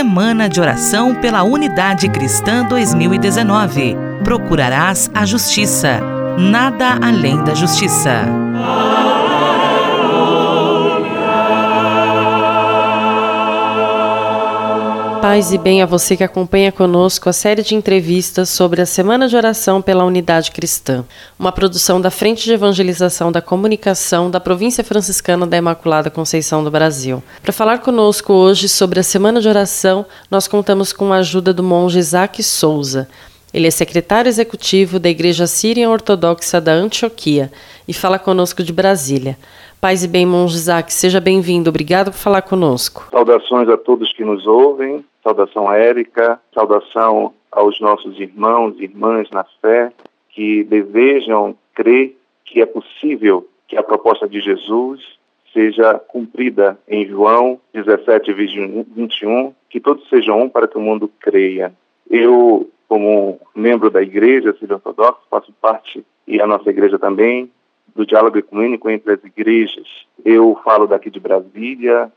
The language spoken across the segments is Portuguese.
Semana de Oração pela Unidade Cristã 2019. Procurarás a justiça. Nada além da justiça. Paz e bem a você que acompanha conosco a série de entrevistas sobre a Semana de Oração pela Unidade Cristã, uma produção da Frente de Evangelização da Comunicação da Província Franciscana da Imaculada Conceição do Brasil. Para falar conosco hoje sobre a Semana de Oração, nós contamos com a ajuda do monge Isaac Souza. Ele é secretário executivo da Igreja Síria Ortodoxa da Antioquia e fala conosco de Brasília. Paz e bem, monge Isaac, seja bem-vindo. Obrigado por falar conosco. Saudações a todos que nos ouvem. Saudação a Érica, saudação aos nossos irmãos e irmãs na fé que desejam crer que é possível que a proposta de Jesus seja cumprida em João 17, 21, que todos sejam um para que o mundo creia. Eu, como membro da igreja Sírio Ortodoxa, faço parte, e a nossa igreja também, do diálogo ecumênico entre as igrejas. Eu falo daqui de Brasília,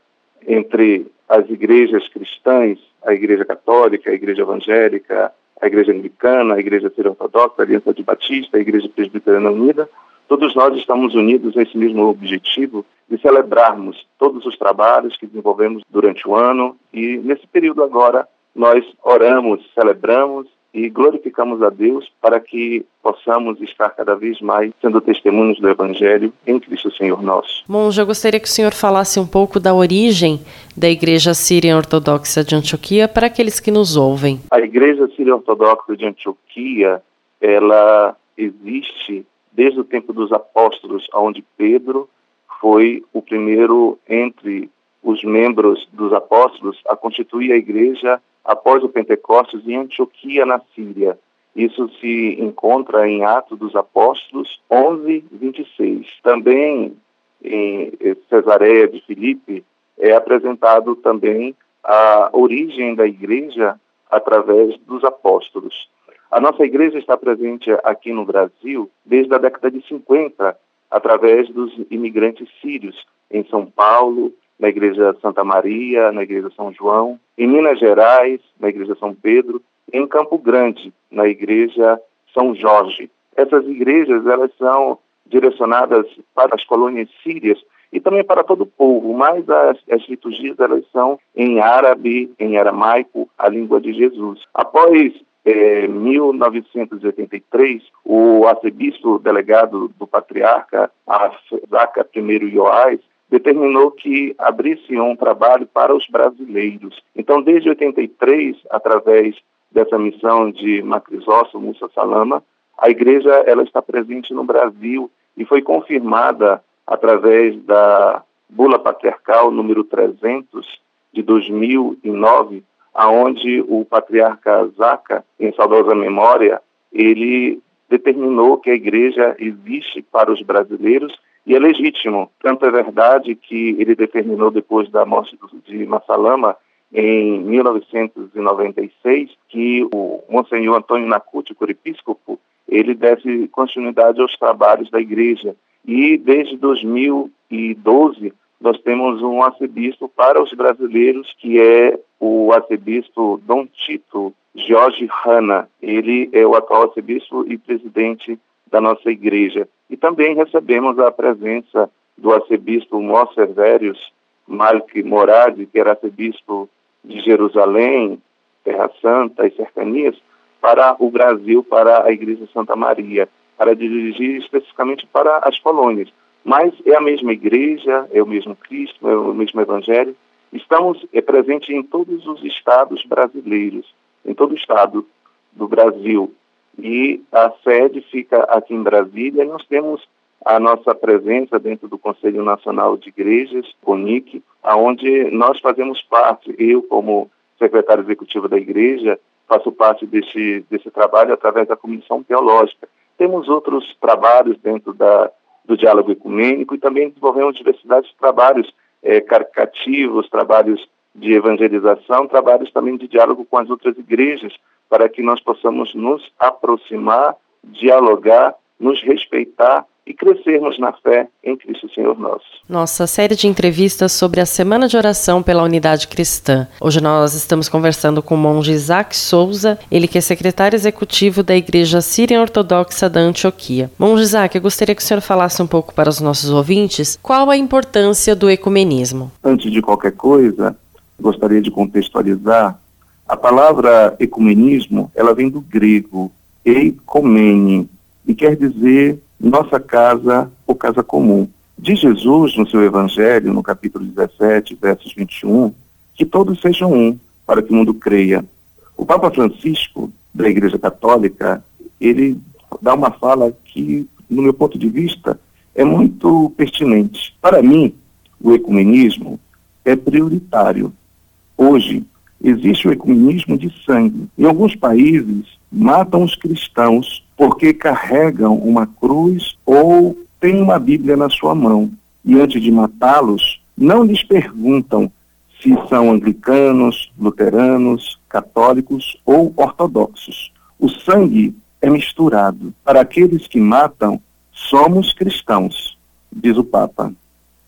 entre as igrejas cristãs, a Igreja Católica, a Igreja Evangélica, a Igreja Anglicana, a Igreja Ortodoxa, a Aliança de Batista, a Igreja Presbiteriana Unida, todos nós estamos unidos nesse mesmo objetivo de celebrarmos todos os trabalhos que desenvolvemos durante o ano e nesse período agora nós oramos, celebramos e glorificamos a Deus para que possamos estar cada vez mais sendo testemunhos do Evangelho em Cristo Senhor nosso. Monge, eu gostaria que o senhor falasse um pouco da origem da Igreja Síria Ortodoxa de Antioquia para aqueles que nos ouvem. A Igreja Síria Ortodoxa de Antioquia, ela existe desde o tempo dos apóstolos, onde Pedro foi o primeiro entre os membros dos apóstolos a constituir a igreja após o Pentecostes em Antioquia, na Síria. Isso se encontra em Atos dos Apóstolos 11, 26. Também em Cesareia de Filipe é apresentado também a origem da igreja através dos apóstolos. A nossa igreja está presente aqui no Brasil desde a década de 50, através dos imigrantes sírios, em São Paulo, na Igreja Santa Maria, na Igreja São João, em Minas Gerais, na Igreja São Pedro, em Campo Grande, na Igreja São Jorge. Essas igrejas, elas são direcionadas para as colônias sírias e também para todo o povo, mas as, as liturgias elas são em árabe, em aramaico, a língua de Jesus. Após eh, 1983, o arcebispo delegado do patriarca, Zaca I Ioás, determinou que abrisse um trabalho para os brasileiros. Então, desde 83, através dessa missão de Macrisosso Mussa Salama, a igreja ela está presente no Brasil e foi confirmada através da bula patriarcal número 300 de 2009, aonde o patriarca Zaca, em saudosa memória, ele determinou que a igreja existe para os brasileiros e é legítimo. Tanto é verdade que ele determinou, depois da morte de Massalama, em 1996, que o Monsenhor Antônio Nacuti, o episcopo, ele desse continuidade aos trabalhos da igreja. E desde 2012, nós temos um arcebispo para os brasileiros, que é o arcebispo Dom Tito Jorge Hanna. Ele é o atual arcebispo e presidente da nossa igreja. E também recebemos a presença do arcebispo Mosser Verius Malik Moradi, que era arcebispo de Jerusalém, Terra Santa e cercanias, para o Brasil, para a Igreja Santa Maria, para dirigir especificamente para as colônias. Mas é a mesma igreja, é o mesmo Cristo, é o mesmo Evangelho. Estamos é, presentes em todos os estados brasileiros, em todo o estado do Brasil e a sede fica aqui em Brasília. Nós temos a nossa presença dentro do Conselho Nacional de Igrejas, CONIC, aonde nós fazemos parte, eu como secretário executivo da igreja, faço parte desse, desse trabalho através da Comissão Teológica. Temos outros trabalhos dentro da, do diálogo ecumênico e também desenvolvemos diversidade de trabalhos é, caricativos, trabalhos de evangelização, trabalhos também de diálogo com as outras igrejas, para que nós possamos nos aproximar, dialogar, nos respeitar e crescermos na fé em Cristo Senhor nosso. Nossa série de entrevistas sobre a Semana de Oração pela Unidade Cristã. Hoje nós estamos conversando com o monge Isaac Souza, ele que é secretário executivo da Igreja Síria Ortodoxa da Antioquia. Monge Isaac, eu gostaria que o senhor falasse um pouco para os nossos ouvintes qual a importância do ecumenismo. Antes de qualquer coisa, gostaria de contextualizar a palavra ecumenismo, ela vem do grego eikomene, e quer dizer nossa casa ou casa comum. Diz Jesus no seu Evangelho, no capítulo 17, versos 21, que todos sejam um, para que o mundo creia. O Papa Francisco, da Igreja Católica, ele dá uma fala que, no meu ponto de vista, é muito pertinente. Para mim, o ecumenismo é prioritário. Hoje, existe o ecumenismo de sangue. Em alguns países, matam os cristãos porque carregam uma cruz ou têm uma Bíblia na sua mão. E antes de matá-los, não lhes perguntam se são anglicanos, luteranos, católicos ou ortodoxos. O sangue é misturado. Para aqueles que matam, somos cristãos, diz o Papa.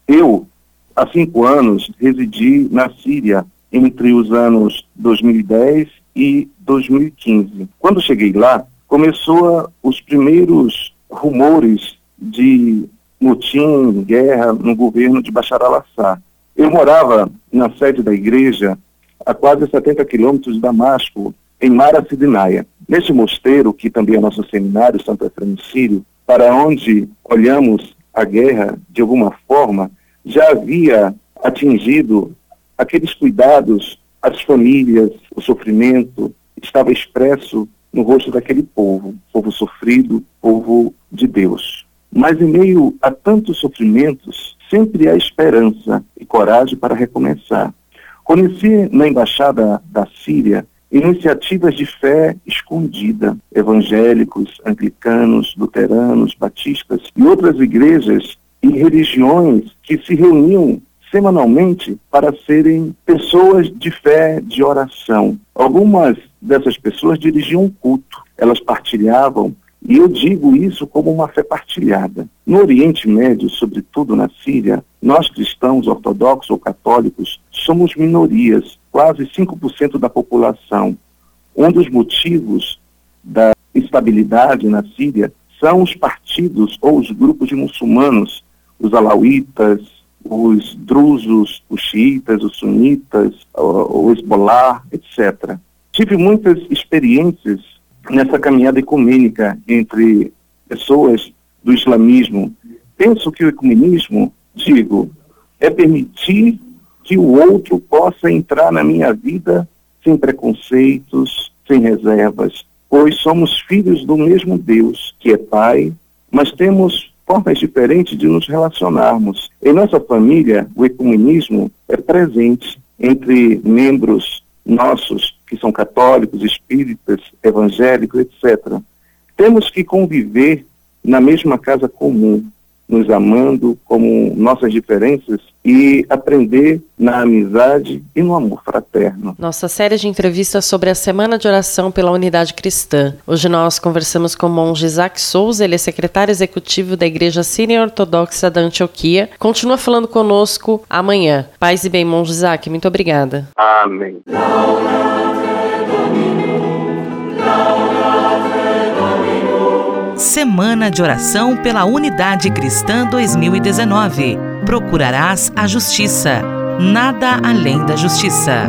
Eu, há cinco anos, residi na Síria entre os anos 2010 e 2015. Quando cheguei lá, começou os primeiros rumores de motim, guerra no governo de Bashar al-Assad. Eu morava na sede da igreja a quase 70 quilômetros de Damasco, em Mara Sidinaia. Neste mosteiro, que também é nosso seminário, Santo Efraim Sírio, para onde olhamos a guerra de alguma forma, já havia atingido aqueles cuidados às famílias, o sofrimento, estava expresso no rosto daquele povo, povo sofrido, povo de Deus. Mas em meio a tantos sofrimentos, sempre há esperança e coragem para recomeçar. Conheci na embaixada da Síria iniciativas de fé escondida, evangélicos, anglicanos, luteranos, batistas e outras igrejas e religiões que se reuniam semanalmente para serem pessoas de fé, de oração. Algumas dessas pessoas dirigiam um culto, elas partilhavam, e eu digo isso como uma fé partilhada. No Oriente Médio, sobretudo na Síria, nós cristãos ortodoxos ou católicos somos minorias, quase 5% da população. Um dos motivos da instabilidade na Síria são os partidos ou os grupos de muçulmanos, os alauítas, os drusos, os xiitas, os sunitas, o, Hezbollah, etc. Tive muitas experiências nessa caminhada ecumênica entre pessoas do islamismo. Penso que o ecumenismo, digo, é permitir que o outro possa entrar na minha vida sem preconceitos, sem reservas, pois somos filhos do mesmo Deus, que é Pai, mas temos formas diferentes de nos relacionarmos. Em nossa família, o ecumenismo é presente entre membros nossos que são católicos, espíritas, evangélicos, etc. Temos que conviver na mesma casa comum, nos amando como nossas diferenças e aprender na amizade e no amor fraterno. Nossa série de entrevistas sobre a Semana de Oração pela Unidade Cristã. Hoje nós conversamos com o monge Isaac Souza, ele é secretário executivo da Igreja Síria Ortodoxa da Antioquia. Continua falando conosco amanhã. Paz e bem, monge Isaac, muito obrigada. Amém. Semana de Oração pela Unidade Cristã 2019. Procurarás a justiça, nada além da justiça.